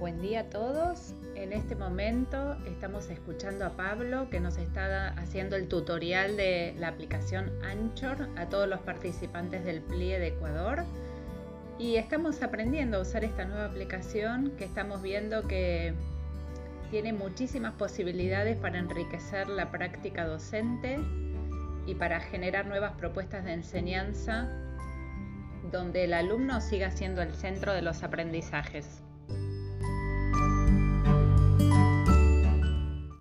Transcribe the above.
Buen día a todos. En este momento estamos escuchando a Pablo que nos está haciendo el tutorial de la aplicación Anchor a todos los participantes del PLIE de Ecuador. Y estamos aprendiendo a usar esta nueva aplicación que estamos viendo que tiene muchísimas posibilidades para enriquecer la práctica docente y para generar nuevas propuestas de enseñanza donde el alumno siga siendo el centro de los aprendizajes.